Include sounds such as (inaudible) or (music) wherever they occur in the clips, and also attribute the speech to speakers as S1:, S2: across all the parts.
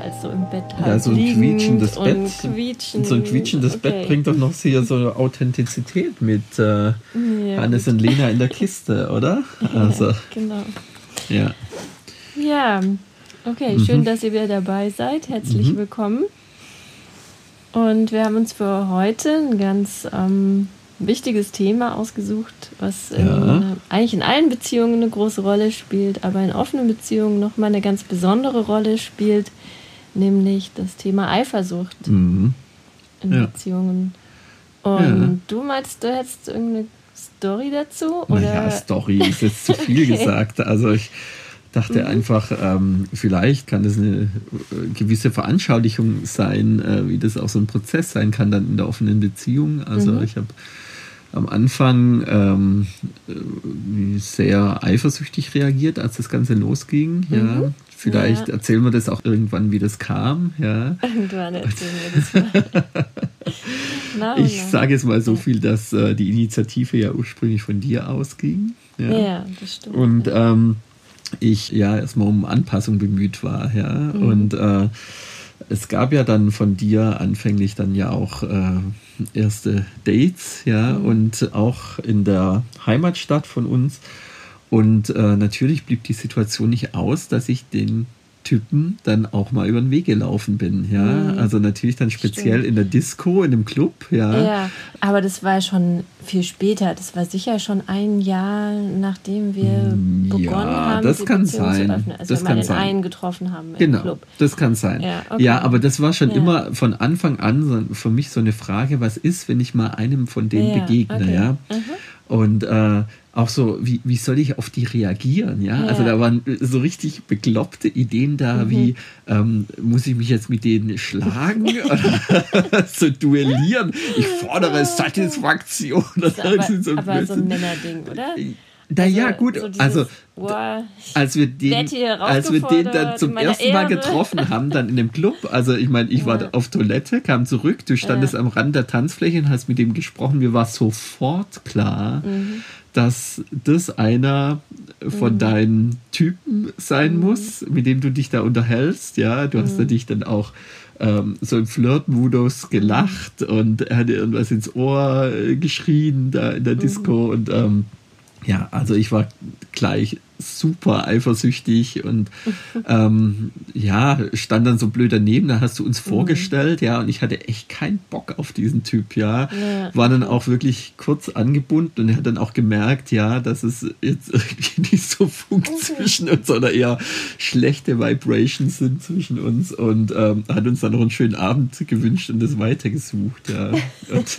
S1: als so im Bett halt
S2: Ja, so ein quietschendes Bett.
S1: Quietschen.
S2: So ein quietschendes
S1: Okay.
S2: Bett bringt doch noch sehr so eine Authentizität mit äh,
S1: Ja,
S2: Hannes und Lena in der Kiste, oder? Also,
S1: Ja, genau.
S2: ja.
S1: Ja, okay,
S2: Mhm.
S1: schön, dass ihr wieder dabei seid. Herzlich willkommen. Und wir haben uns für heute ein ganz ähm, wichtiges Thema ausgesucht, was in,
S2: Ja.
S1: eigentlich in allen Beziehungen eine große Rolle spielt, aber in offenen Beziehungen nochmal eine ganz besondere Rolle spielt, nämlich das Thema Eifersucht
S2: Mhm.
S1: in
S2: Ja.
S1: Beziehungen. Und
S2: Ja.
S1: du meinst, du hättest irgendeine Story dazu? Oder?
S2: Naja, Story ist jetzt zu viel (laughs)
S1: Okay.
S2: gesagt. Also ich dachte einfach, ähm, vielleicht kann das eine äh, gewisse Veranschaulichung sein, äh, wie das auch so ein Prozess sein kann dann in der offenen Beziehung. Also
S1: Mhm.
S2: ich habe am Anfang ähm, äh, sehr eifersüchtig reagiert, als das Ganze losging. Ja. Vielleicht.
S1: Ja.
S2: erzählen wir das auch irgendwann, wie das kam. Ja.
S1: Irgendwann erzählen wir das mal. (laughs)
S2: Ich sage jetzt mal so viel, dass äh, die Initiative ja ursprünglich von dir ausging.
S1: Ja, das stimmt.
S2: Und ähm, ich ja erstmal um Anpassung bemüht war, ja.
S1: Mhm.
S2: Und äh, es gab ja dann von dir anfänglich dann ja auch äh, erste Dates, ja,
S1: Mhm.
S2: und auch in der Heimatstadt von uns. Und äh, natürlich blieb die Situation nicht aus, dass ich den Typen dann auch mal über den Weg gelaufen bin, ja.
S1: Mhm.
S2: Also natürlich dann speziell
S1: Stimmt.
S2: in der Disco, in dem Club, ja.
S1: ja, aber das war schon viel später. Das war sicher schon ein Jahr, nachdem wir
S2: Mm,
S1: begonnen
S2: ja,
S1: haben,
S2: das
S1: die
S2: kann
S1: Beziehung
S2: sein.
S1: zu öffnen. Also
S2: Das
S1: wir mal
S2: kann
S1: den
S2: sein.
S1: einen getroffen haben im
S2: Genau,
S1: Club.
S2: das kann sein.
S1: Ja,
S2: Ja,
S1: okay.
S2: aber das war schon
S1: Ja.
S2: immer von Anfang an so, für mich so eine Frage, was ist, wenn ich mal einem von denen
S1: Ja,
S2: begegne,
S1: okay.
S2: ja?
S1: Mhm.
S2: Und äh, auch so, wie, wie soll ich auf die reagieren, ja?
S1: Ja.
S2: Also da waren so richtig bekloppte Ideen da,
S1: Mhm.
S2: wie ähm, muss ich mich jetzt mit denen schlagen (laughs) oder (laughs) so duellieren? Ich fordere Satisfaktion
S1: Das ist aber,
S2: so ein
S1: aber so ein. Männerding, oder?
S2: Naja,
S1: Also,
S2: gut,
S1: so dieses,
S2: also
S1: wow,
S2: als wir den, als wir den dann zum ersten Mal
S1: Ehre.
S2: getroffen haben, dann in dem Club, also ich meine, ich war
S1: Ja.
S2: auf Toilette, kam zurück, du standest
S1: Ja.
S2: am Rand der Tanzfläche und hast mit dem gesprochen, mir war sofort klar,
S1: Mhm.
S2: dass das einer von
S1: Mhm.
S2: deinen Typen sein muss, mit dem du dich da unterhältst, ja, du hast
S1: Mhm.
S2: dich dann auch ähm, so im Flirt-Modus gelacht und er hat dir irgendwas ins Ohr äh, geschrien da in der
S1: Mhm.
S2: Disco und ähm, ja, also ich war gleich super eifersüchtig und (laughs) ähm, ja, stand dann so blöd daneben, da hast du uns vorgestellt, ja, und ich hatte echt keinen Bock auf diesen Typ, ja.
S1: Ja.
S2: War dann auch wirklich kurz angebunden und er hat dann auch gemerkt, ja, dass es jetzt (laughs) irgendwie nicht so funkt zwischen uns, sondern eher schlechte Vibrations sind zwischen uns und ähm, hat uns dann noch einen schönen Abend gewünscht und das weitergesucht, ja. (laughs) Und,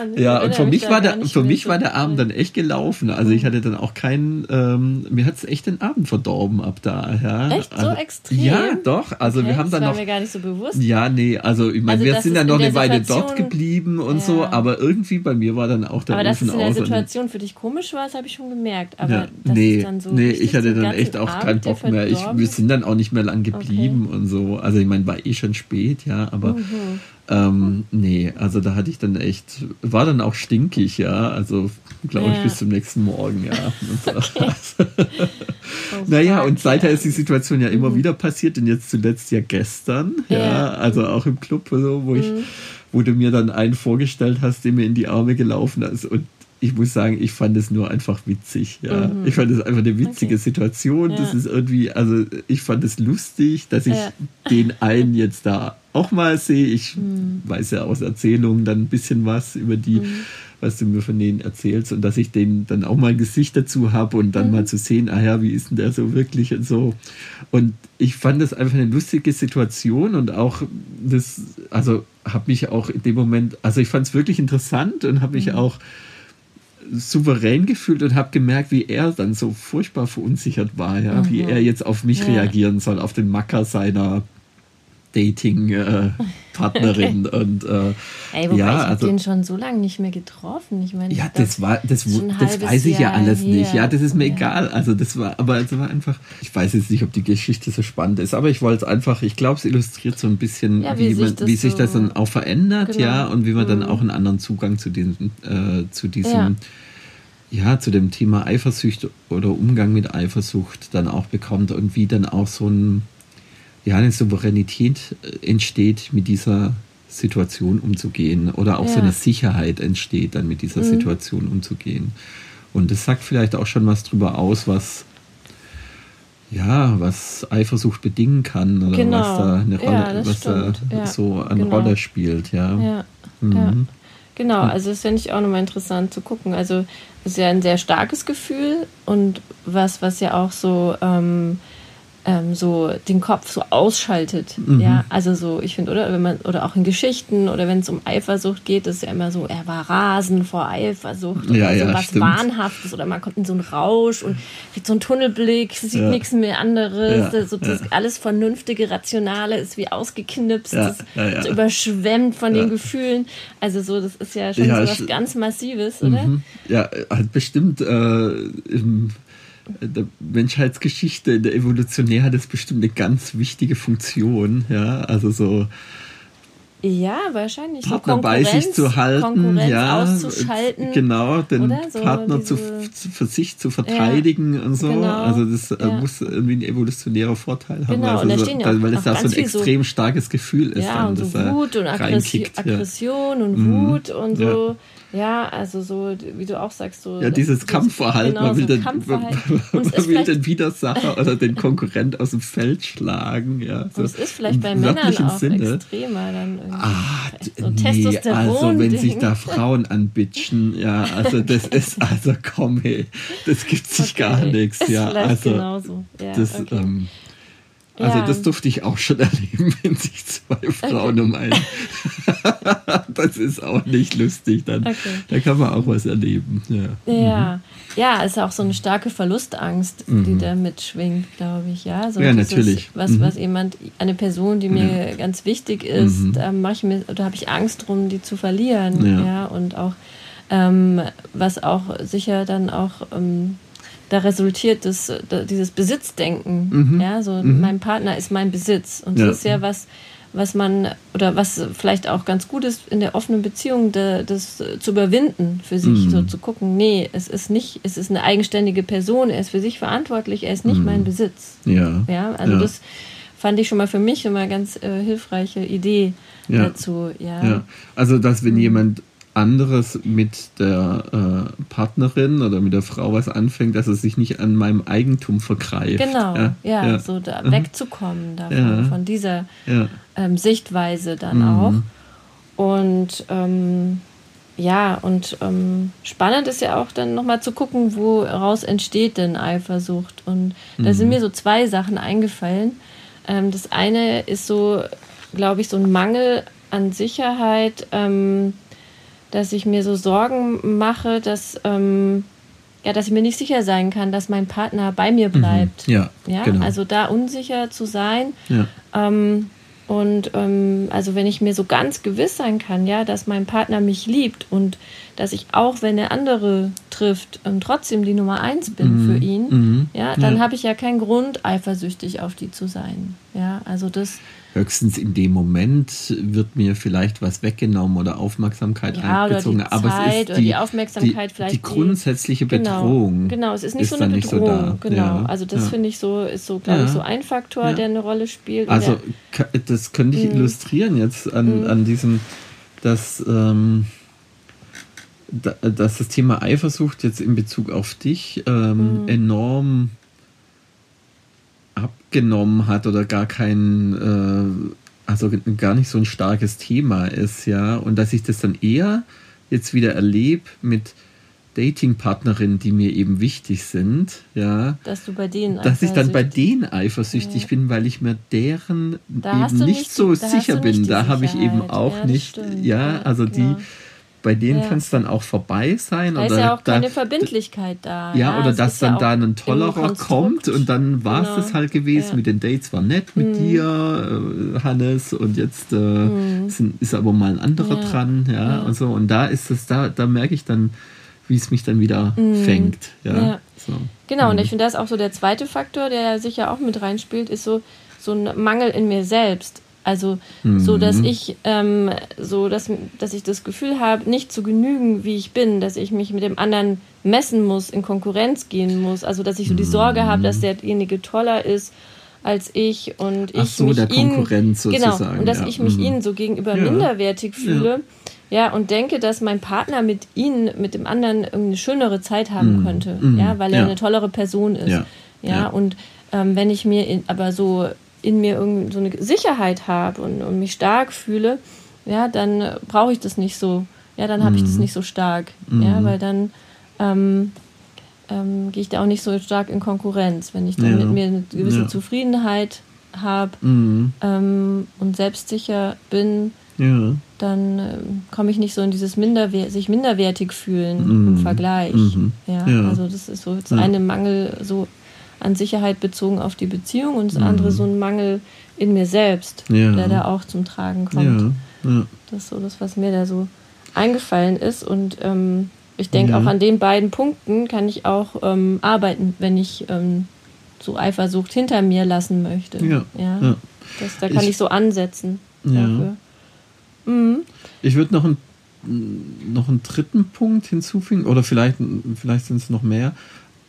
S1: Mann,
S2: ja, und für
S1: mich
S2: war der, für mich
S1: so
S2: war der Abend dann echt gelaufen. Also ich hatte dann auch keinen, ähm, mir hat es echt den Abend verdorben ab da. Ja.
S1: Echt? So
S2: also,
S1: extrem?
S2: Ja, doch. Also
S1: Okay,
S2: wir haben
S1: das
S2: dann
S1: war
S2: noch.
S1: mir gar nicht so bewusst.
S2: Ja, nee, also ich meine,
S1: Also,
S2: wir sind dann noch eine Weile dort geblieben und so,
S1: Ja.
S2: aber irgendwie bei mir war dann auch der
S1: Aber dass
S2: Ofen
S1: es in der
S2: aus.
S1: Situation für dich komisch war, das habe ich schon gemerkt. Aber
S2: ja,
S1: das
S2: nee,
S1: ist dann so
S2: nee, ich hatte dann echt auch
S1: Abend,
S2: keinen Bock mehr. Ich, wir sind dann auch nicht mehr lang geblieben und so. Also ich meine, war eh schon spät, ja, aber
S1: Mhm.
S2: Ähm, nee, also da hatte ich dann echt, war dann auch stinkig, ja. Also glaube ich
S1: Ja.
S2: bis zum nächsten Morgen, ja. So. (laughs)
S1: Oh,
S2: Naja, und seither
S1: ja.
S2: ist die Situation ja immer wieder passiert und jetzt zuletzt ja gestern, ja,
S1: Ja.
S2: also auch im Club, so, wo ich,
S1: Mhm.
S2: wo du mir dann einen vorgestellt hast, der mir in die Arme gelaufen ist und ich muss sagen, ich fand es nur einfach witzig, ja.
S1: Mhm.
S2: Ich fand es einfach eine witzige
S1: Okay.
S2: Situation. Das ist irgendwie, also ich fand es lustig, dass ich den einen jetzt da auch mal sehe. Ich
S1: Mhm.
S2: weiß ja aus Erzählungen dann ein bisschen was über die,
S1: Mhm.
S2: was du mir von denen erzählst und dass ich denen dann auch mal ein Gesicht dazu habe und dann
S1: Mhm.
S2: mal zu sehen, ah ja, wie ist denn der so wirklich und so. Und ich fand das einfach eine lustige Situation und auch das, also habe mich auch in dem Moment, also ich fand es wirklich interessant und habe mich
S1: Mhm.
S2: auch souverän gefühlt und habe gemerkt, wie er dann so furchtbar verunsichert war, ja, wie
S1: Mhm.
S2: er jetzt auf mich
S1: Ja.
S2: reagieren soll, auf den Macker seiner Dating-Partnerin. Äh, (laughs) und äh,
S1: Ey, wobei ja, ich also, den schon so lange nicht mehr getroffen. Ich meine,
S2: ja, das war, das, das weiß ich ja alles her. nicht. Ja, das ist mir ja. egal. Also das war, aber es war einfach, ich weiß jetzt nicht, ob die Geschichte so spannend ist, aber ich wollte es einfach, ich glaube, es illustriert so ein bisschen, ja, wie, wie, sich, man, das wie sich das dann auch verändert, genau. ja, und wie man mhm. dann auch einen anderen Zugang zu diesem, äh, zu diesem ja, zu dem Thema Eifersucht oder Umgang mit Eifersucht dann auch bekommt und wie dann auch so ein, ja, eine Souveränität äh, entsteht, mit dieser Situation umzugehen oder auch ja. so eine Sicherheit entsteht, dann mit dieser mhm. Situation umzugehen. Und das sagt vielleicht auch schon was drüber aus, was ja, was Eifersucht bedingen kann oder genau. was da eine Rolle, ja, was da ja. so eine genau. Rolle spielt, ja.
S1: Ja. Mhm. Genau, also das finde ich auch nochmal interessant zu gucken. Also es ist ja ein sehr starkes Gefühl und was, was ja auch so ähm, ähm, so den Kopf so ausschaltet. Mhm. Ja, also so, ich finde, oder wenn man, oder auch in Geschichten oder wenn es um Eifersucht geht, ist ja immer so, er war rasend vor Eifersucht oder ja, so ja, was stimmt. Wahnhaftes oder man kommt in so einen Rausch und kriegt so einen Tunnelblick, sieht ja. nichts mehr anderes. Ja, so, das alles Vernünftige, Rationale ist wie ausgeknipst, ja, ist überschwemmt von den Gefühlen. Also so, das ist ja schon so was ganz Massives, oder? Mhm.
S2: Ja, halt bestimmt äh, im der Menschheitsgeschichte, in der Evolutionär hat es bestimmt eine ganz wichtige Funktion, ja, also so
S1: ja, wahrscheinlich.
S2: Partner bei sich zu halten, ja, auszuschalten. Genau, den so, Partner zu, für sich zu verteidigen ja, und so. Genau, also das äh, ja. muss irgendwie ein evolutionärer Vorteil haben, genau, also so, ja weil es da so ein extrem so, starkes Gefühl ist.
S1: Ja, dann, und so Wut und Aggression, Aggression und mhm. Wut und so. Ja, also so, wie du auch sagst, so.
S2: Ja, dieses Kampfverhalten. Genau, man will, so den, Kampfverhalten. man will den Widersacher oder den Konkurrent aus dem Feld schlagen. Ja,
S1: so und es ist vielleicht bei Männern auch Sinne. extremer dann irgendwie. Ah,
S2: so nee, also wenn sich da Frauen anbitschen, ja, also das (laughs) ist, also komm, hey, das gibt sich okay. gar nichts. Ja, also, genauso. Ja, das, okay. ähm, also ja. das durfte ich auch schon (laughs) erleben, wenn sich zwei Frauen um einen. (laughs) das ist auch nicht lustig. Dann, okay. Da kann man auch was erleben. Ja,
S1: ja. Mhm. ja ist auch so eine starke Verlustangst, mhm. die da mitschwingt, glaube ich. Ja, so
S2: ja natürlich.
S1: Was, mhm. was jemand, eine Person, die mir ja. ganz wichtig ist, mhm. da mache ich mir, oder habe ich Angst drum, die zu verlieren. Ja, ja und auch ähm, was auch sicher dann auch ähm, da resultiert das, dieses Besitzdenken. Mhm. Ja, so mhm. mein Partner ist mein Besitz. Und das ja. ist ja was, was man, oder was vielleicht auch ganz gut ist in der offenen Beziehung, de, das zu überwinden für sich, mhm. so zu gucken, nee, es ist nicht, es ist eine eigenständige Person, er ist für sich verantwortlich, er ist nicht mhm. mein Besitz. Ja. Ja, also ja. das fand ich schon mal für mich immer ganz äh, hilfreiche Idee ja. dazu. Ja. ja.
S2: Also, dass wenn mhm. jemand anderes mit der äh, Partnerin oder mit der Frau was anfängt, dass er sich nicht an meinem Eigentum vergreift.
S1: Genau, ja, ja, ja. so da mhm. wegzukommen davon, ja. von dieser ähm, Sichtweise dann mhm. auch. Und ähm, ja, und ähm, spannend ist ja auch dann nochmal zu gucken, woraus entsteht denn Eifersucht. Und mhm. da sind mir so zwei Sachen eingefallen. Ähm, das eine ist so, glaube ich, so ein Mangel an Sicherheit ähm, dass ich mir so Sorgen mache, dass, ähm, ja, dass ich mir nicht sicher sein kann, dass mein Partner bei mir mhm. bleibt.
S2: Mhm. Ja,
S1: ja? Genau. also da unsicher zu sein. Ja. Ähm, und ähm, also wenn ich mir so ganz gewiss sein kann, ja, dass mein Partner mich liebt und dass ich auch, wenn er andere trifft, ähm, trotzdem die Nummer eins bin mhm. für ihn, mhm. ja, dann ja. habe ich ja keinen Grund, eifersüchtig auf die zu sein. Ja, also das
S2: höchstens in dem Moment wird mir vielleicht was weggenommen oder Aufmerksamkeit ja, eingezogen. Oder
S1: aber Zeit es ist die, die Aufmerksamkeit
S2: die,
S1: vielleicht
S2: die grundsätzliche die, genau, Bedrohung.
S1: Genau, es ist nicht ist so eine Bedrohung. So genau, ja, also das ja. finde ich so ist so glaube ich so ein Faktor, der eine Rolle spielt.
S2: Also das könnte ich mhm. illustrieren jetzt an, mhm. an diesem, dass ähm, dass das Thema Eifersucht jetzt in Bezug auf dich ähm, mhm. enorm abgenommen hat oder gar kein, äh, also gar nicht so ein starkes Thema ist, ja. Und dass ich das dann eher jetzt wieder erlebe mit Datingpartnerinnen, die mir eben wichtig sind, ja.
S1: Dass du bei denen
S2: Dass ich dann bei denen eifersüchtig ja. bin, weil ich mir deren da eben nicht, so sicher bin. Da habe ich eben auch ja, nicht, ja, also die bei denen ja. kann es dann auch vorbei sein.
S1: Da
S2: oder
S1: ist ja auch keine Verbindlichkeit da.
S2: Ja, ja oder dass dann ja da ein tollerer kommt und dann war es genau. das halt gewesen. Mit den Dates war nett mit mhm. dir, äh, Hannes, und jetzt äh, sind, ist aber mal ein anderer dran, ja, und so. Und da ist es, da, da merke ich dann, wie es mich dann wieder mhm. fängt. Ja,
S1: So. Genau, und mhm. ich finde, das ist auch so der zweite Faktor, der sicher auch mit reinspielt, ist so, so ein Mangel in mir selbst. Also mhm. so, dass ich ähm, so, dass, dass ich das Gefühl habe, nicht zu genügen, wie ich bin, dass ich mich mit dem anderen messen muss, in Konkurrenz gehen muss. Also dass ich so die Sorge habe, dass mhm. derjenige toller ist als ich und ich so, mich der Konkurrenz ihn, sozusagen. Genau, und dass ja. ich mich mhm. ihnen so gegenüber ja. minderwertig fühle. Ja. ja. und denke, dass mein Partner mit ihnen, mit dem anderen eine schönere Zeit haben mhm. könnte, mhm. ja, weil er eine tollere Person ist. Ja, und ähm, wenn ich mir in, aber so in mir so eine Sicherheit habe und, und, mich stark fühle, ja, dann brauche ich das nicht so. Ja, dann habe ich das mhm. nicht so stark. Mhm. Ja, weil dann ähm, ähm, gehe ich da auch nicht so stark in Konkurrenz. Wenn ich dann ja. mit mir eine gewisse ja. Zufriedenheit habe mhm. ähm, und selbstsicher bin, ja. dann äh, komme ich nicht so in dieses Minderwer sich minderwertig fühlen mhm. im Vergleich. Mhm. Ja, also das ist so das eine Mangel so an Sicherheit bezogen auf die Beziehung und das mhm. andere so ein Mangel in mir selbst, ja. der da auch zum Tragen kommt. Ja. Ja. Das ist so das, was mir da so eingefallen ist. Und ähm, ich denke, auch an den beiden Punkten kann ich auch ähm, arbeiten, wenn ich ähm, so Eifersucht hinter mir lassen möchte. Ja. ja. Das, da kann ich, ich so ansetzen. Dafür.
S2: Mhm. Ich würde noch, ein, noch einen dritten Punkt hinzufügen, oder vielleicht, vielleicht sind es noch mehr.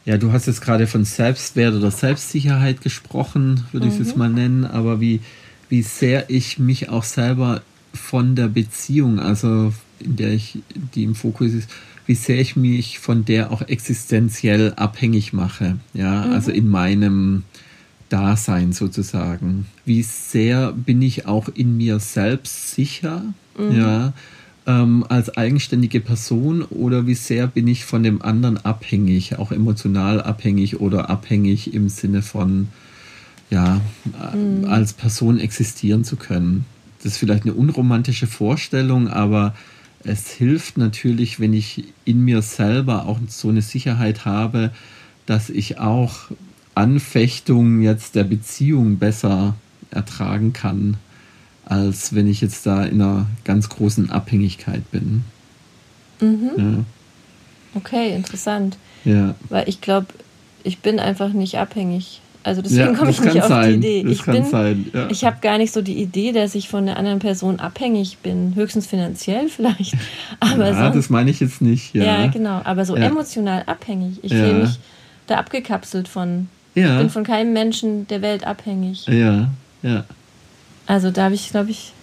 S2: Ja, du hast jetzt gerade von Selbstwert oder Selbstsicherheit gesprochen, würde mhm. ich es jetzt mal nennen, aber wie, wie sehr ich mich auch selber von der Beziehung, also in der ich, die im Fokus ist, wie sehr ich mich von der auch existenziell abhängig mache, ja, mhm. also in meinem Dasein sozusagen. Wie sehr bin ich auch in mir selbst sicher, mhm. ja, ähm, als eigenständige Person oder wie sehr bin ich von dem anderen abhängig, auch emotional abhängig oder abhängig im Sinne von, ja, mhm. als Person existieren zu können. Das ist vielleicht eine unromantische Vorstellung, aber es hilft natürlich, wenn ich in mir selber auch so eine Sicherheit habe, dass ich auch Anfechtungen jetzt der Beziehung besser ertragen kann als wenn ich jetzt da in einer ganz großen Abhängigkeit bin.
S1: Mhm. Ja. Okay, interessant. Ja. Weil ich glaube, ich bin einfach nicht abhängig. Also deswegen ja, komme ich nicht auf sein. die Idee. Das ich bin, sein, ja. ich habe gar nicht so die Idee, dass ich von der anderen Person abhängig bin. Höchstens finanziell (laughs) vielleicht.
S2: Aber ja, sonst, das meine ich jetzt nicht. Ja,
S1: ja genau. Aber so emotional abhängig. Ich fühle mich da abgekapselt von. Ich bin von keinem Menschen der Welt abhängig.
S2: Ja, ja.
S1: Also da habe ich, glaube ich,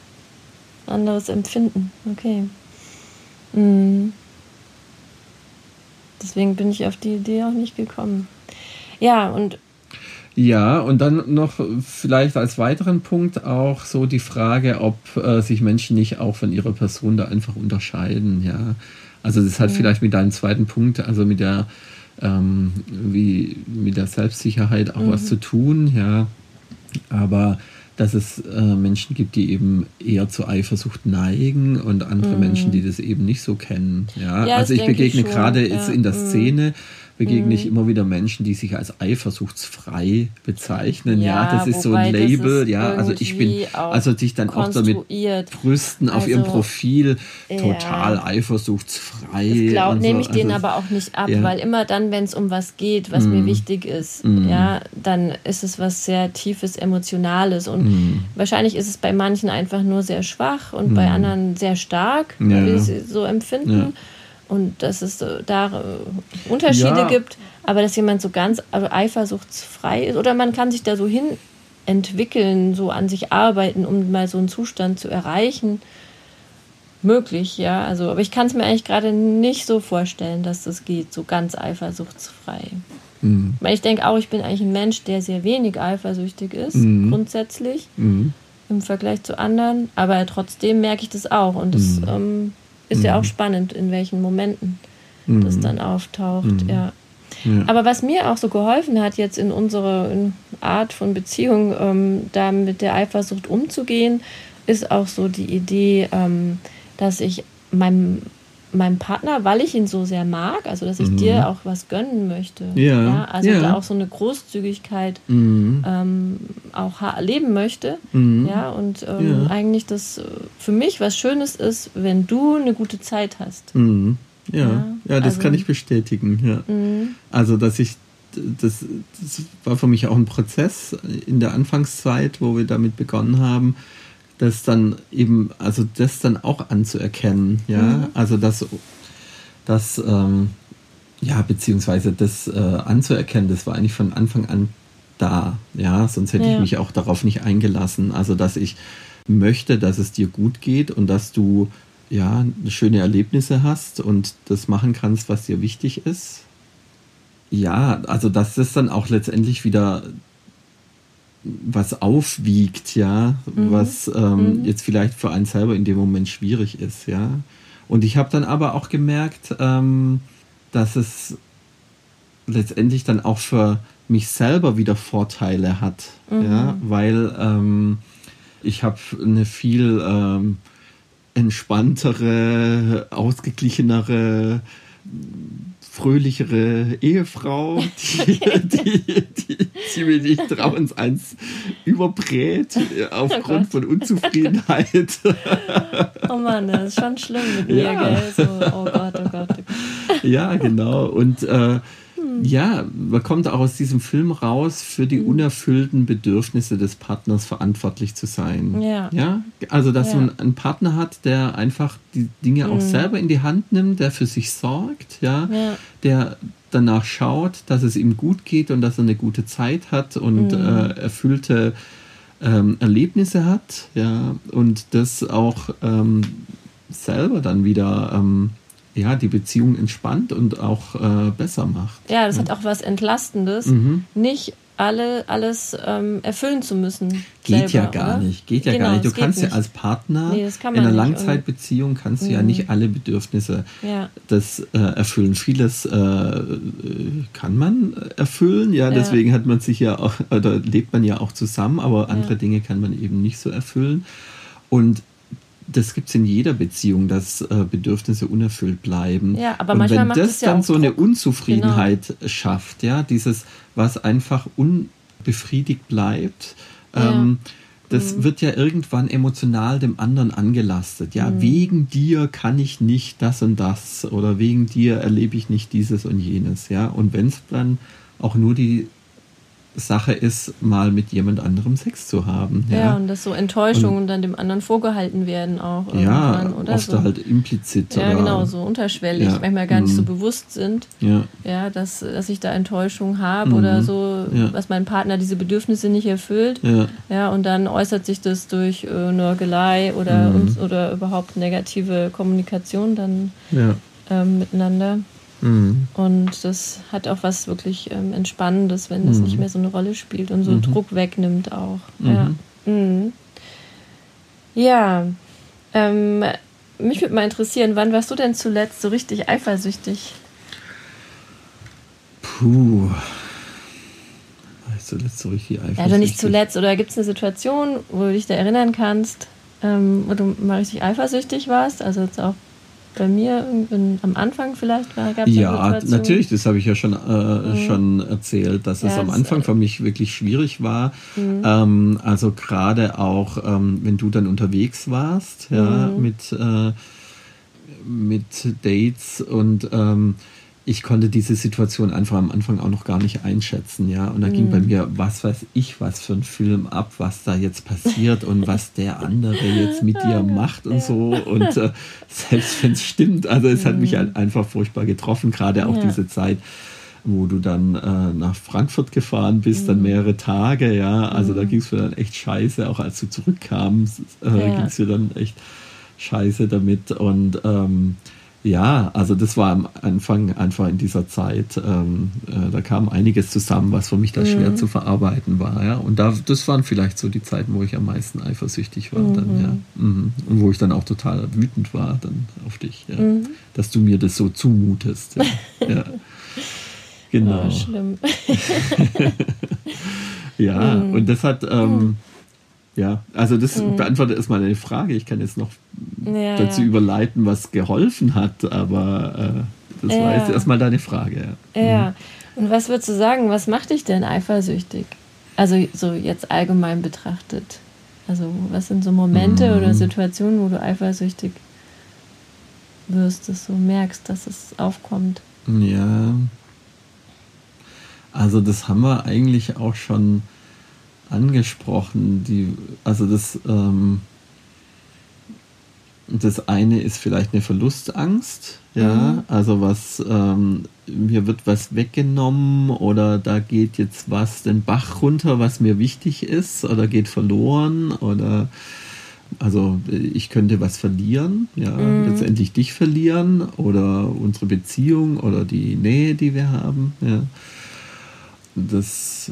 S1: anderes Empfinden. Okay. Mhm. Deswegen bin ich auf die Idee auch nicht gekommen. Ja, und.
S2: Ja, und dann noch vielleicht als weiteren Punkt auch so die Frage, ob äh, sich Menschen nicht auch von ihrer Person da einfach unterscheiden, ja. Also das hat mhm. vielleicht mit deinem zweiten Punkt, also mit der ähm, wie mit der Selbstsicherheit auch mhm. was zu tun, ja. Aber dass es äh, Menschen gibt, die eben eher zur Eifersucht neigen und andere mm. Menschen, die das eben nicht so kennen. Ja, ja also ich begegne gerade ja. jetzt in der mhm. Szene begegne ich mhm. immer wieder Menschen, die sich als eifersuchtsfrei bezeichnen. Ja, ja das ist so ein Label. Ja, also ich bin, also sich dann auch damit brüsten auf also, ihrem Profil total ja. eifersuchtsfrei.
S1: Das glaub, nehme ich also, denen aber auch nicht ab, ja. weil immer dann, wenn es um was geht, was mm. mir wichtig ist, mm. ja, dann ist es was sehr tiefes, emotionales und mm. wahrscheinlich ist es bei manchen einfach nur sehr schwach und bei mm. anderen sehr stark, wie sie so empfinden und dass es da äh, Unterschiede ja. gibt, aber dass jemand so ganz eifersuchtsfrei ist oder man kann sich da so hin entwickeln, so an sich arbeiten, um mal so einen Zustand zu erreichen. Möglich, ja. Also, aber ich kann es mir eigentlich gerade nicht so vorstellen, dass das geht, so ganz eifersuchtsfrei. Mhm. Weil ich denke auch, ich bin eigentlich ein Mensch, der sehr wenig eifersüchtig ist, mhm. grundsätzlich, mhm. im Vergleich zu anderen. Aber trotzdem merke ich das auch. Und das mhm. ähm, ist mhm. ja auch mhm. spannend, in welchen Momenten mhm. das dann auftaucht, mhm. ja. ja. Aber was mir auch so geholfen hat, jetzt in unserer Art von Beziehung, ähm, da mit der Eifersucht umzugehen, ist auch so die Idee, ähm, dass ich meinem meinem Partner, weil ich ihn so sehr mag, also dass ich mhm. dir auch was gönnen möchte. Ja. ja also ja. da auch so eine Großzügigkeit mhm. ähm, auch leben möchte. Mhm. Ja, und ähm, ja. eigentlich das äh, für mich was Schönes ist, wenn du eine gute Zeit hast.
S2: Mhm. Ja, ja, das also, kann ich bestätigen. Ja. Mhm. Also, dass ich das, das war für mich auch ein Prozess in der Anfangszeit, wo wir damit begonnen haben, das dann eben, also das dann auch anzuerkennen, ja, mhm. also das, das, ähm, ja, beziehungsweise das äh, anzuerkennen, das war eigentlich von Anfang an da, ja, sonst hätte ja. ich mich auch darauf nicht eingelassen, also dass ich möchte, dass es dir gut geht und dass du ja schöne Erlebnisse hast und das machen kannst, was dir wichtig ist. Ja, also dass das dann auch letztendlich wieder was aufwiegt, ja, mhm. was ähm, mhm. jetzt vielleicht für einen selber in dem Moment schwierig ist, ja. Und ich habe dann aber auch gemerkt, ähm, dass es letztendlich dann auch für mich selber wieder Vorteile hat, mhm. ja, weil ähm, ich habe eine viel ähm, entspanntere, ausgeglichenere fröhlichere Ehefrau, die, (laughs) die, die, die mir nicht trauens eins überbrät aufgrund oh von Unzufriedenheit. (laughs)
S1: Oh Mann, das ist schon schlimm mit mir, ja. gell? So, oh Gott, oh Gott. Oh
S2: Gott. Ja, genau. Und äh, ja, man kommt auch aus diesem Film raus, für die mhm. unerfüllten Bedürfnisse des Partners verantwortlich zu sein. Ja. ja? Also, dass ja. man einen Partner hat, der einfach die Dinge mhm. auch selber in die Hand nimmt, der für sich sorgt, ja, ja. der danach schaut, dass es ihm gut geht und dass er eine gute Zeit hat und mhm. äh, erfüllte ähm, Erlebnisse hat, ja, und das auch ähm, selber dann wieder ähm, ja, die Beziehung entspannt und auch äh, besser macht.
S1: Ja, das ja. hat auch was Entlastendes. Mhm. Nicht alle, alles ähm, erfüllen zu müssen.
S2: Geht selber, ja gar oder? nicht. Geht ja genau, gar nicht. Du kannst ja als Partner nee, in einer Langzeitbeziehung kannst du ja mhm. nicht alle Bedürfnisse ja. das äh, erfüllen. Vieles äh, kann man erfüllen, ja, ja, deswegen hat man sich ja auch, oder lebt man ja auch zusammen, aber andere Dinge kann man eben nicht so erfüllen. Und das gibt es in jeder Beziehung, dass äh, Bedürfnisse unerfüllt bleiben. Ja, aber und manchmal wenn das dann ja so Druck. eine Unzufriedenheit genau. schafft, ja, dieses, was einfach unbefriedigt bleibt, ja. ähm, das mhm. wird ja irgendwann emotional dem anderen angelastet. Ja, mhm. wegen dir kann ich nicht das und das oder wegen dir erlebe ich nicht dieses und jenes. Ja, und wenn es dann auch nur die Sache ist, mal mit jemand anderem Sex zu haben.
S1: Ja, ja und dass so Enttäuschungen und, dann dem anderen vorgehalten werden auch.
S2: Ja, oder oft so. halt implizit.
S1: Ja, genau, so unterschwellig, ja, manchmal gar nicht so mhm. bewusst sind. Ja. Ja, dass, dass ich da Enttäuschung habe mhm. oder so, ja. dass mein Partner diese Bedürfnisse nicht erfüllt. Ja. ja und dann äußert sich das durch äh, Nörgelei oder, mhm. oder überhaupt negative Kommunikation dann ähm, miteinander. Mhm. Und das hat auch was wirklich ähm, Entspannendes, wenn das mhm. nicht mehr so eine Rolle spielt und so mhm. Druck wegnimmt auch. Ja. Mhm. Mhm. Ja. Ähm, mich würde mal interessieren, wann warst du denn zuletzt so richtig eifersüchtig?
S2: Puh. Zuletzt so richtig eifersüchtig.
S1: Ja, also nicht zuletzt. Oder gibt es eine Situation, wo du dich da erinnern kannst, ähm, wo du mal richtig eifersüchtig warst? Also jetzt auch bei mir am Anfang vielleicht war,
S2: gab es Ja, natürlich, das habe ich ja schon, äh, mhm. schon erzählt, dass ja, es am Anfang für mich wirklich schwierig war. Mhm. Ähm, also gerade auch, ähm, wenn du dann unterwegs warst, ja, mhm. mit, äh, mit Dates und ähm, ich konnte diese Situation einfach am Anfang auch noch gar nicht einschätzen, ja. Und da mhm. ging bei mhm. mir, was weiß ich, was für ein Film ab, was da jetzt passiert und was der andere jetzt mit (laughs) dir macht und so. Und äh, (laughs) selbst wenn es stimmt, also es mhm. hat mich mhm. halt einfach furchtbar getroffen, gerade auch ja. diese Zeit wo du dann äh, nach Frankfurt gefahren bist, mhm. dann mehrere Tage, ja. Also mhm. da ging es mir dann echt scheiße, auch als du zurückkamst, äh, ja. ging es mir dann echt scheiße damit. Und ähm, ja, also das war am Anfang einfach in dieser Zeit, ähm, äh, da kam einiges zusammen, was für mich da mhm. schwer zu verarbeiten war. Ja? Und da, das waren vielleicht so die Zeiten, wo ich am meisten eifersüchtig war. Mhm. Dann, ja? Mhm. Und wo ich dann auch total wütend war dann auf dich, ja? Mhm. dass du mir das so zumutest. Ja, (laughs) ja. genau. Oh, schlimm. (laughs) ja, mhm. und das hat... Ähm, ja, also das mhm. beantwortet erstmal eine Frage. Ich kann jetzt noch ja, dazu ja. überleiten, was geholfen hat, aber äh, das ja. war jetzt erstmal deine Frage.
S1: Ja. ja. Mhm. Und was würdest du sagen, was macht dich denn eifersüchtig? Also so jetzt allgemein betrachtet. Also was sind so Momente mhm. oder Situationen, wo du eifersüchtig wirst, dass du merkst, dass es aufkommt?
S2: Ja. Also das haben wir eigentlich auch schon angesprochen. Die, also das, ähm, das eine ist vielleicht eine Verlustangst, ja, mhm. also was, ähm, mir wird was weggenommen oder da geht jetzt was den Bach runter, was mir wichtig ist oder geht verloren oder also ich könnte was verlieren, ja, mhm. letztendlich dich verlieren oder unsere Beziehung oder die Nähe, die wir haben, ja. Das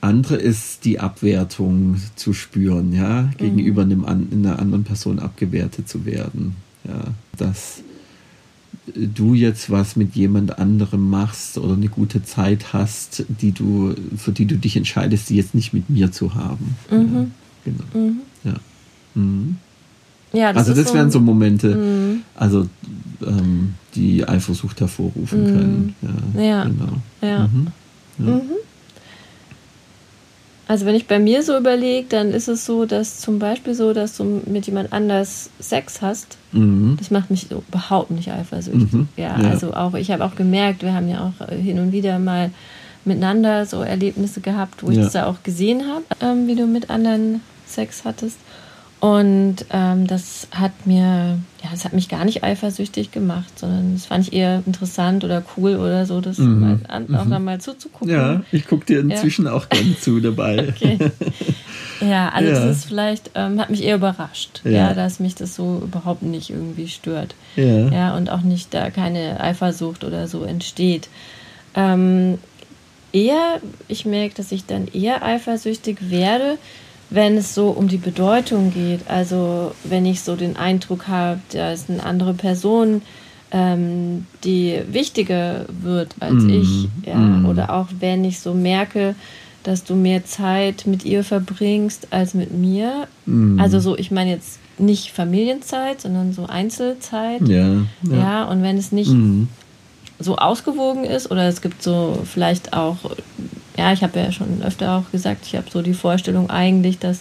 S2: andere ist die Abwertung zu spüren, ja, gegenüber mhm. einem, einer anderen Person abgewertet zu werden. Ja, dass du jetzt was mit jemand anderem machst oder eine gute Zeit hast, die du, für die du dich entscheidest, die jetzt nicht mit mir zu haben. Mhm. Ja, genau. Mhm. Ja. Mhm. ja das also das so wären so Momente, mhm. also ähm, die Eifersucht hervorrufen mhm. können. Ja, ja. genau. Ja. Mhm.
S1: Ja. Also wenn ich bei mir so überlege, dann ist es so, dass zum Beispiel so, dass du mit jemand anders Sex hast, mhm. das macht mich so überhaupt nicht eifersüchtig. Mhm. Ja, ja, also auch, ich habe auch gemerkt, wir haben ja auch hin und wieder mal miteinander so Erlebnisse gehabt, wo ja. ich das auch gesehen habe, ähm, wie du mit anderen Sex hattest. Und ähm, das hat mir, ja, das hat mich gar nicht eifersüchtig gemacht, sondern das fand ich eher interessant oder cool oder so, das mhm. mal auch mhm. dann mal zuzugucken.
S2: Ja, ich gucke dir inzwischen ja. auch gerne zu dabei. (laughs) okay.
S1: Ja, also ja. das ist vielleicht, ähm, hat mich eher überrascht, ja. ja. dass mich das so überhaupt nicht irgendwie stört. Ja. Ja, und auch nicht da keine Eifersucht oder so entsteht. Ähm, eher, ich merke, dass ich dann eher eifersüchtig werde, wenn es so um die Bedeutung geht, also wenn ich so den Eindruck habe, da ist eine andere Person, ähm, die wichtiger wird als mm, ich, ja, mm. oder auch wenn ich so merke, dass du mehr Zeit mit ihr verbringst als mit mir. Mm. Also so, ich meine jetzt nicht Familienzeit, sondern so Einzelzeit. Ja. Ja, ja und wenn es nicht mm. so ausgewogen ist oder es gibt so vielleicht auch ja, ich habe ja schon öfter auch gesagt, ich habe so die Vorstellung eigentlich, dass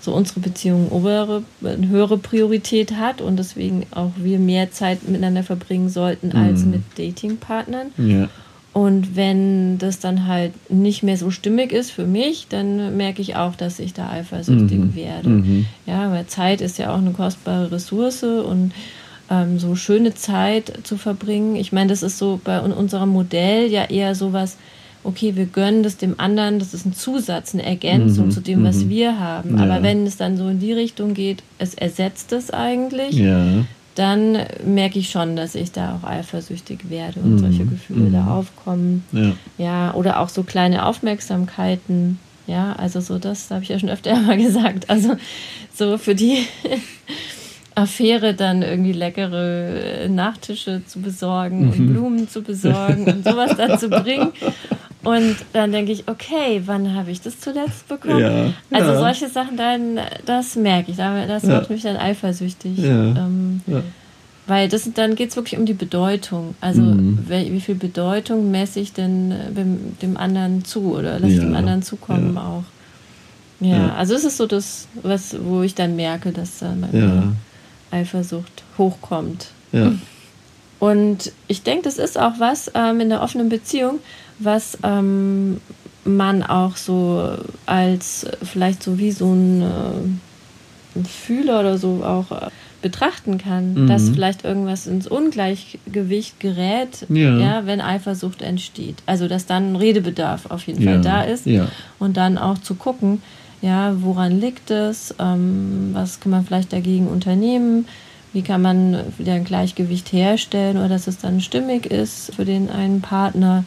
S1: so unsere Beziehung obere, eine höhere Priorität hat und deswegen auch wir mehr Zeit miteinander verbringen sollten als mit Datingpartnern. Ja. Und wenn das dann halt nicht mehr so stimmig ist für mich, dann merke ich auch, dass ich da eifersüchtig mhm. werde. Mhm. Ja, weil Zeit ist ja auch eine kostbare Ressource und ähm, so schöne Zeit zu verbringen. Ich meine, das ist so bei unserem Modell ja eher sowas, okay, wir gönnen das dem anderen, das ist ein Zusatz, eine Ergänzung mhm, zu dem, was mhm. wir haben. Ja. Aber wenn es dann so in die Richtung geht, es ersetzt es eigentlich, ja. dann merke ich schon, dass ich da auch eifersüchtig werde und mhm. solche Gefühle da mhm. aufkommen. Ja. ja, oder auch so kleine Aufmerksamkeiten. Ja, also so das habe ich ja schon öfter (laughs) mal gesagt. Also so für die (laughs) Affäre dann irgendwie leckere Nachtische zu besorgen und mhm. Blumen zu besorgen und sowas dann zu bringen. (laughs) Und dann denke ich, okay, wann habe ich das zuletzt bekommen? Ja, also ja. solche Sachen, dann, das merke ich, das macht ja. mich dann eifersüchtig. Ähm, weil das, dann geht es wirklich um die Bedeutung. Also mhm. wie, viel Bedeutung messe ich denn äh, dem, dem anderen zu oder lasse ich dem anderen zukommen auch. Ja, also es ist so das, was, wo ich dann merke, dass da meine Eifersucht hochkommt. Und ich denke, das ist auch was ähm, in der offenen Beziehung, was ähm, man auch so als vielleicht so wie so ein, äh, ein Fühler oder so auch äh, betrachten kann, mhm. dass vielleicht irgendwas ins Ungleichgewicht gerät, ja. ja. wenn Eifersucht entsteht. Also dass dann Redebedarf auf jeden ja. Fall da ist ja. und dann auch zu gucken, ja, woran liegt es, ähm, was kann man vielleicht dagegen unternehmen, wie kann man wieder ein Gleichgewicht herstellen oder dass es dann stimmig ist für den einen Partner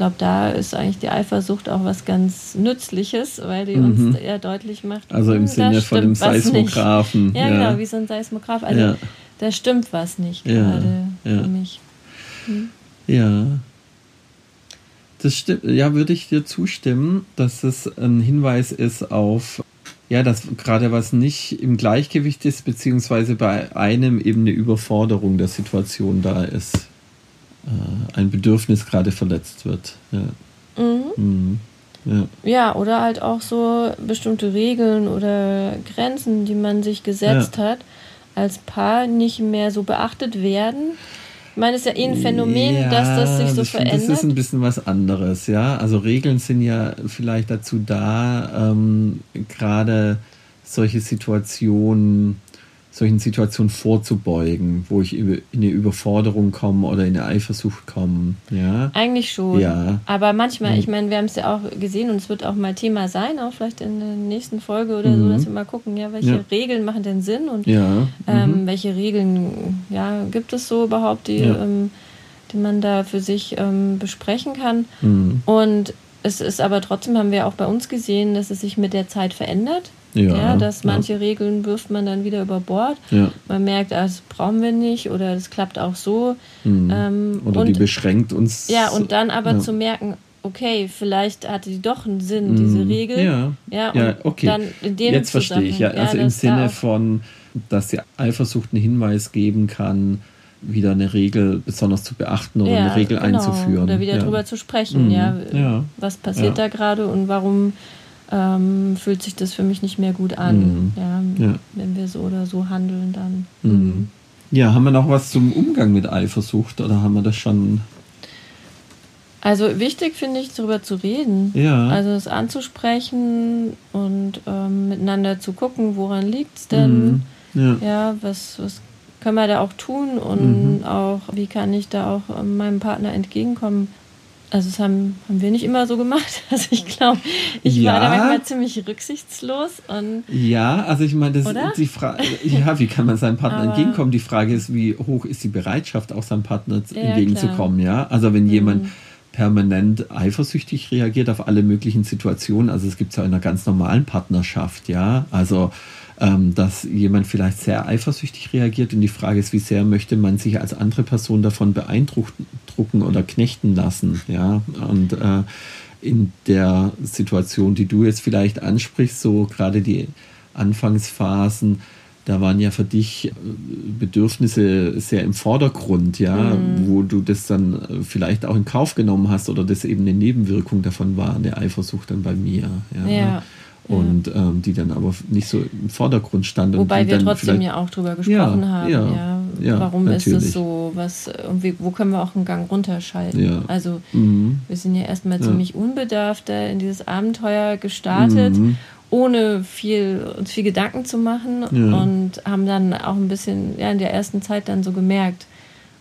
S1: glaube, da ist eigentlich die Eifersucht auch was ganz Nützliches, weil die mhm. uns ja deutlich macht. Also im hm, Sinne von dem Seismographen. Ja, ja, genau, wie so ein Seismograph. Also ja. da stimmt was nicht ja. gerade für mich.
S2: Hm. Ja. Das stimmt, ja, würde ich dir zustimmen, dass es ein Hinweis ist auf ja, dass gerade was nicht im Gleichgewicht ist, beziehungsweise bei einem eben eine Überforderung der Situation da ist. Äh, ein Bedürfnis gerade verletzt wird. Ja. Mhm.
S1: Mhm. Ja. ja, oder halt auch so bestimmte Regeln oder Grenzen, die man sich gesetzt ja. hat, als Paar nicht mehr so beachtet werden. Ich meine, es ist ja eh ein Phänomen, ja, dass das sich so
S2: das
S1: verändert.
S2: Das ist ein bisschen was anderes, ja. Also Regeln sind ja vielleicht dazu da, ähm, gerade solche Situationen solchen Situationen vorzubeugen, wo ich in eine Überforderung komme oder in eine Eifersucht komme. Ja?
S1: Eigentlich schon. Ja. Aber manchmal, ich meine, wir haben es ja auch gesehen und es wird auch mal Thema sein, auch vielleicht in der nächsten Folge oder mhm. so, dass wir mal gucken, ja, welche ja. Regeln machen denn Sinn und ja. ähm, mhm. welche Regeln ja, gibt es so überhaupt, die, ähm, die man da für sich ähm, besprechen kann. Mhm. Und es ist aber trotzdem, haben wir auch bei uns gesehen, dass es sich mit der Zeit verändert. Ja, ja, dass manche ja. Regeln wirft man dann wieder über Bord. Ja. Man merkt, ah, das brauchen wir nicht oder das klappt auch so.
S2: Mhm. Ähm, oder und, die beschränkt uns.
S1: Ja, und dann aber zu merken, okay, vielleicht hatte die doch einen Sinn, mhm. diese Regel. Ja,
S2: ja, ja okay. Dann in dem Jetzt verstehe ich, ja. Also im Sinne von, dass die Eifersucht einen Hinweis geben kann, wieder eine Regel besonders zu beachten oder eine Regel genau. einzuführen.
S1: Oder wieder drüber zu sprechen, mhm. ja. Was passiert da gerade und warum ähm, fühlt sich das für mich nicht mehr gut an. Mhm. Ja, ja, Wenn wir so oder so handeln, dann.
S2: Mhm. Ja, haben wir noch was zum Umgang mit Eifersucht oder haben wir das schon?
S1: Also wichtig finde ich, darüber zu reden. Ja. Also es anzusprechen und ähm, miteinander zu gucken, woran liegt es denn? Mhm. Ja. ja, was, was können wir da auch tun und mhm. auch, wie kann ich da auch ähm, meinem Partner entgegenkommen? Also das haben, haben wir nicht immer so gemacht. (laughs) Also ich glaube, ich ja. war da manchmal ziemlich rücksichtslos. Und
S2: ja, also ich meine, das ist die Frage, ja, wie kann man seinem Partner (laughs) Aber entgegenkommen? Die Frage ist, wie hoch ist die Bereitschaft, auch seinem Partner ja, entgegenzukommen, klar. ja? Also wenn mhm. jemand permanent eifersüchtig reagiert auf alle möglichen Situationen, also es gibt es ja in einer ganz normalen Partnerschaft, ja, also ähm, dass jemand vielleicht sehr eifersüchtig reagiert und die Frage ist, wie sehr möchte man sich als andere Person davon beeindrucken oder knechten lassen, ja, und äh, in der Situation, die du jetzt vielleicht ansprichst, so gerade die Anfangsphasen, da waren ja für dich äh, Bedürfnisse sehr im Vordergrund, ja, mhm. wo du das dann äh, vielleicht auch in Kauf genommen hast oder das eben eine Nebenwirkung davon war, eine Eifersucht dann bei mir. Ja. ja und ähm, die dann aber nicht so im Vordergrund stand.
S1: Wobei wir trotzdem ja auch drüber gesprochen ja, haben, ja, ja warum natürlich. ist es so, was irgendwie, wo können wir auch einen Gang runterschalten? Also mhm. wir sind ja erstmal ziemlich unbedarft in dieses Abenteuer gestartet. Mhm. ohne viel, uns viel Gedanken zu machen und haben dann auch ein bisschen ja, in der ersten Zeit dann so gemerkt,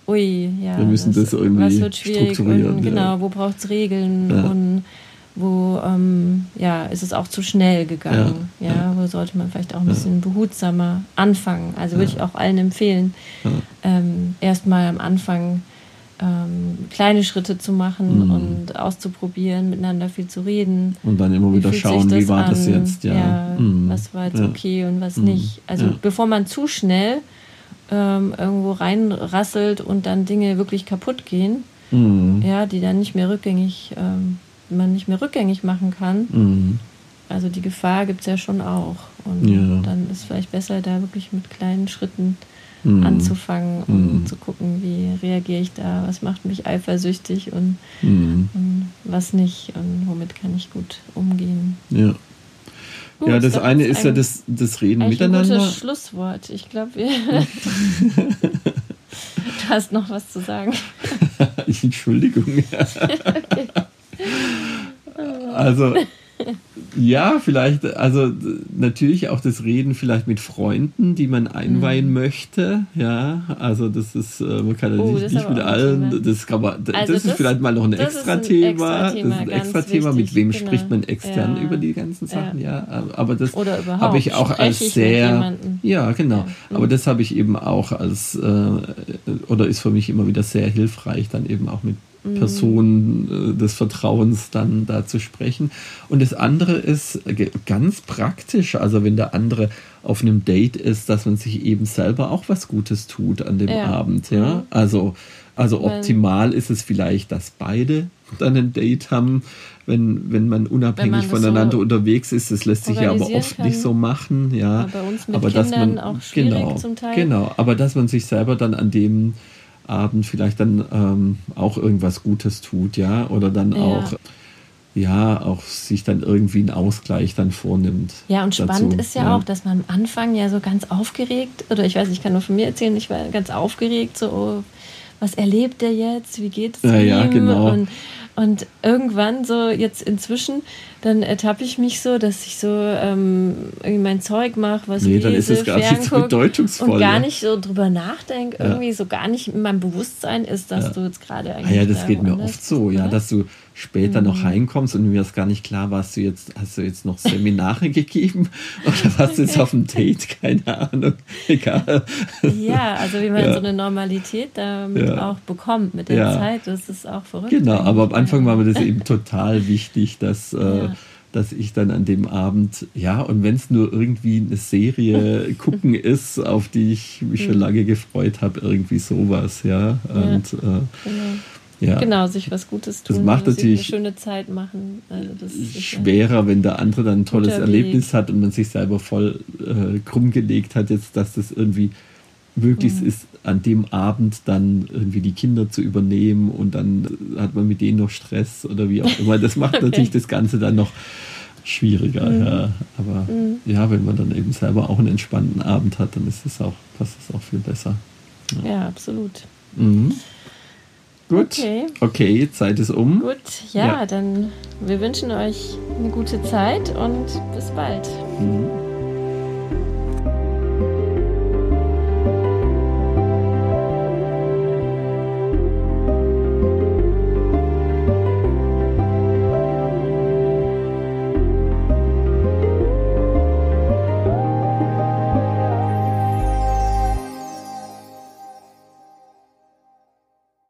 S1: ui, ja, wir müssen das, das irgendwie was wird schwierig und, genau, wo braucht es Regeln und wo ähm, ja, ist es auch zu schnell gegangen. Ja, ja, wo sollte man vielleicht auch ein bisschen behutsamer anfangen. Also würde ich auch allen empfehlen, ähm, erstmal am Anfang ähm, kleine Schritte zu machen mhm. und auszuprobieren, miteinander viel zu reden.
S2: Und dann immer wieder schauen, wie war an? das jetzt, ja. ja
S1: mhm. Was war jetzt okay und was mhm. nicht. Also bevor man zu schnell ähm, irgendwo reinrasselt und dann Dinge wirklich kaputt gehen, mhm. ja, die dann nicht mehr rückgängig ähm, man nicht mehr rückgängig machen kann. Mhm. Also die Gefahr gibt es ja schon auch. Und ja. dann ist es vielleicht besser, da wirklich mit kleinen Schritten mhm. anzufangen und mhm. zu gucken, wie reagiere ich da, was macht mich eifersüchtig und, mhm. und, was nicht und womit kann ich gut umgehen.
S2: Ja. Gut, ja, das eine ist ja das, das Reden miteinander. Ein gutes
S1: Schlusswort. Ich glaube, wir. (laughs) (laughs) du hast noch was zu sagen. (laughs)
S2: Entschuldigung. okay. Also ja, vielleicht, also natürlich auch das Reden vielleicht mit Freunden, die man einweihen mhm. möchte. Ja, also das ist, äh, man kann ja oh, nicht, nicht mit allen, das kann man, das, also das ist vielleicht mal noch ein extra Thema. Das ist ein extra Thema, mit wem genau. spricht man extern ja. über die ganzen Sachen, ja. ja. Aber das habe ich auch als sehr, ja, genau. Ja. Mhm. Aber das habe ich eben auch als, äh, oder ist für mich immer wieder sehr hilfreich, dann eben auch mit mhm. Person äh, des Vertrauens dann da zu sprechen. Und das andere ist ganz praktisch, also wenn der andere auf einem Date ist, dass man sich eben selber auch was Gutes tut an dem ja. Abend. Ja, mhm. also, also optimal ist es vielleicht, dass beide dann ein Date haben, wenn, wenn man unabhängig wenn man voneinander so unterwegs ist. Das lässt sich ja aber oft kann. nicht so machen. Ja, aber, bei uns mit aber dass man auch genau, zum Teil. genau, aber dass man sich selber dann an dem Abend vielleicht dann ähm, auch irgendwas Gutes tut, ja, oder dann ja. auch ja, auch sich dann irgendwie einen Ausgleich dann vornimmt.
S1: Ja, und spannend dazu. ist ja, ja, auch, dass man am Anfang ja so ganz aufgeregt, oder ich weiß, ich kann nur von mir erzählen, ich war ganz aufgeregt, so, oh, was erlebt er jetzt, wie geht es ja, ihm? Ja, genau. Und, und irgendwann so jetzt inzwischen, dann ertappe ich mich so, dass ich so ähm, irgendwie mein Zeug mache, was nee, dann ist es gar nicht so bedeutungsvoll. Und gar nicht so drüber nachdenke, ja. irgendwie so gar nicht in meinem Bewusstsein ist, dass ja. du jetzt gerade eigentlich.
S2: Ah ja, das geht mir oft so, ja, dass du später mhm. noch heimkommst und mir ist gar nicht klar, warst du jetzt, hast du jetzt noch Seminare (laughs) gegeben oder warst du jetzt auf dem Date? Keine Ahnung. (laughs) Egal.
S1: Ja, also wie man ja. so eine Normalität damit ja. auch bekommt mit der ja. Zeit, das ist auch verrückt.
S2: Genau, aber am Anfang war mir das (laughs) eben total wichtig, dass. Äh, dass ich dann an dem Abend, ja, und wenn es nur irgendwie eine Serie (laughs) gucken ist, auf die ich mich schon mhm. lange gefreut habe, irgendwie sowas, ja. Und äh, genau.
S1: Ja. Genau, sich was Gutes tun.
S2: Das macht natürlich
S1: eine schöne Zeit machen.
S2: Also schwerer, wenn der andere dann ein tolles Erlebnis hat und man sich selber voll äh, krumm gelegt hat, jetzt, dass das irgendwie möglichst mhm. ist, an dem Abend dann irgendwie die Kinder zu übernehmen und dann hat man mit denen noch Stress oder wie auch immer. Das macht (laughs) okay. natürlich das Ganze dann noch schwieriger. Mhm. Ja. Aber mhm. ja, wenn man dann eben selber auch einen entspannten Abend hat, dann ist es auch, passt es auch viel besser.
S1: Ja, ja absolut.
S2: Mhm. Gut. Okay. okay, Zeit ist um.
S1: Gut, ja, ja, dann wir wünschen euch eine gute Zeit und bis bald. Mhm.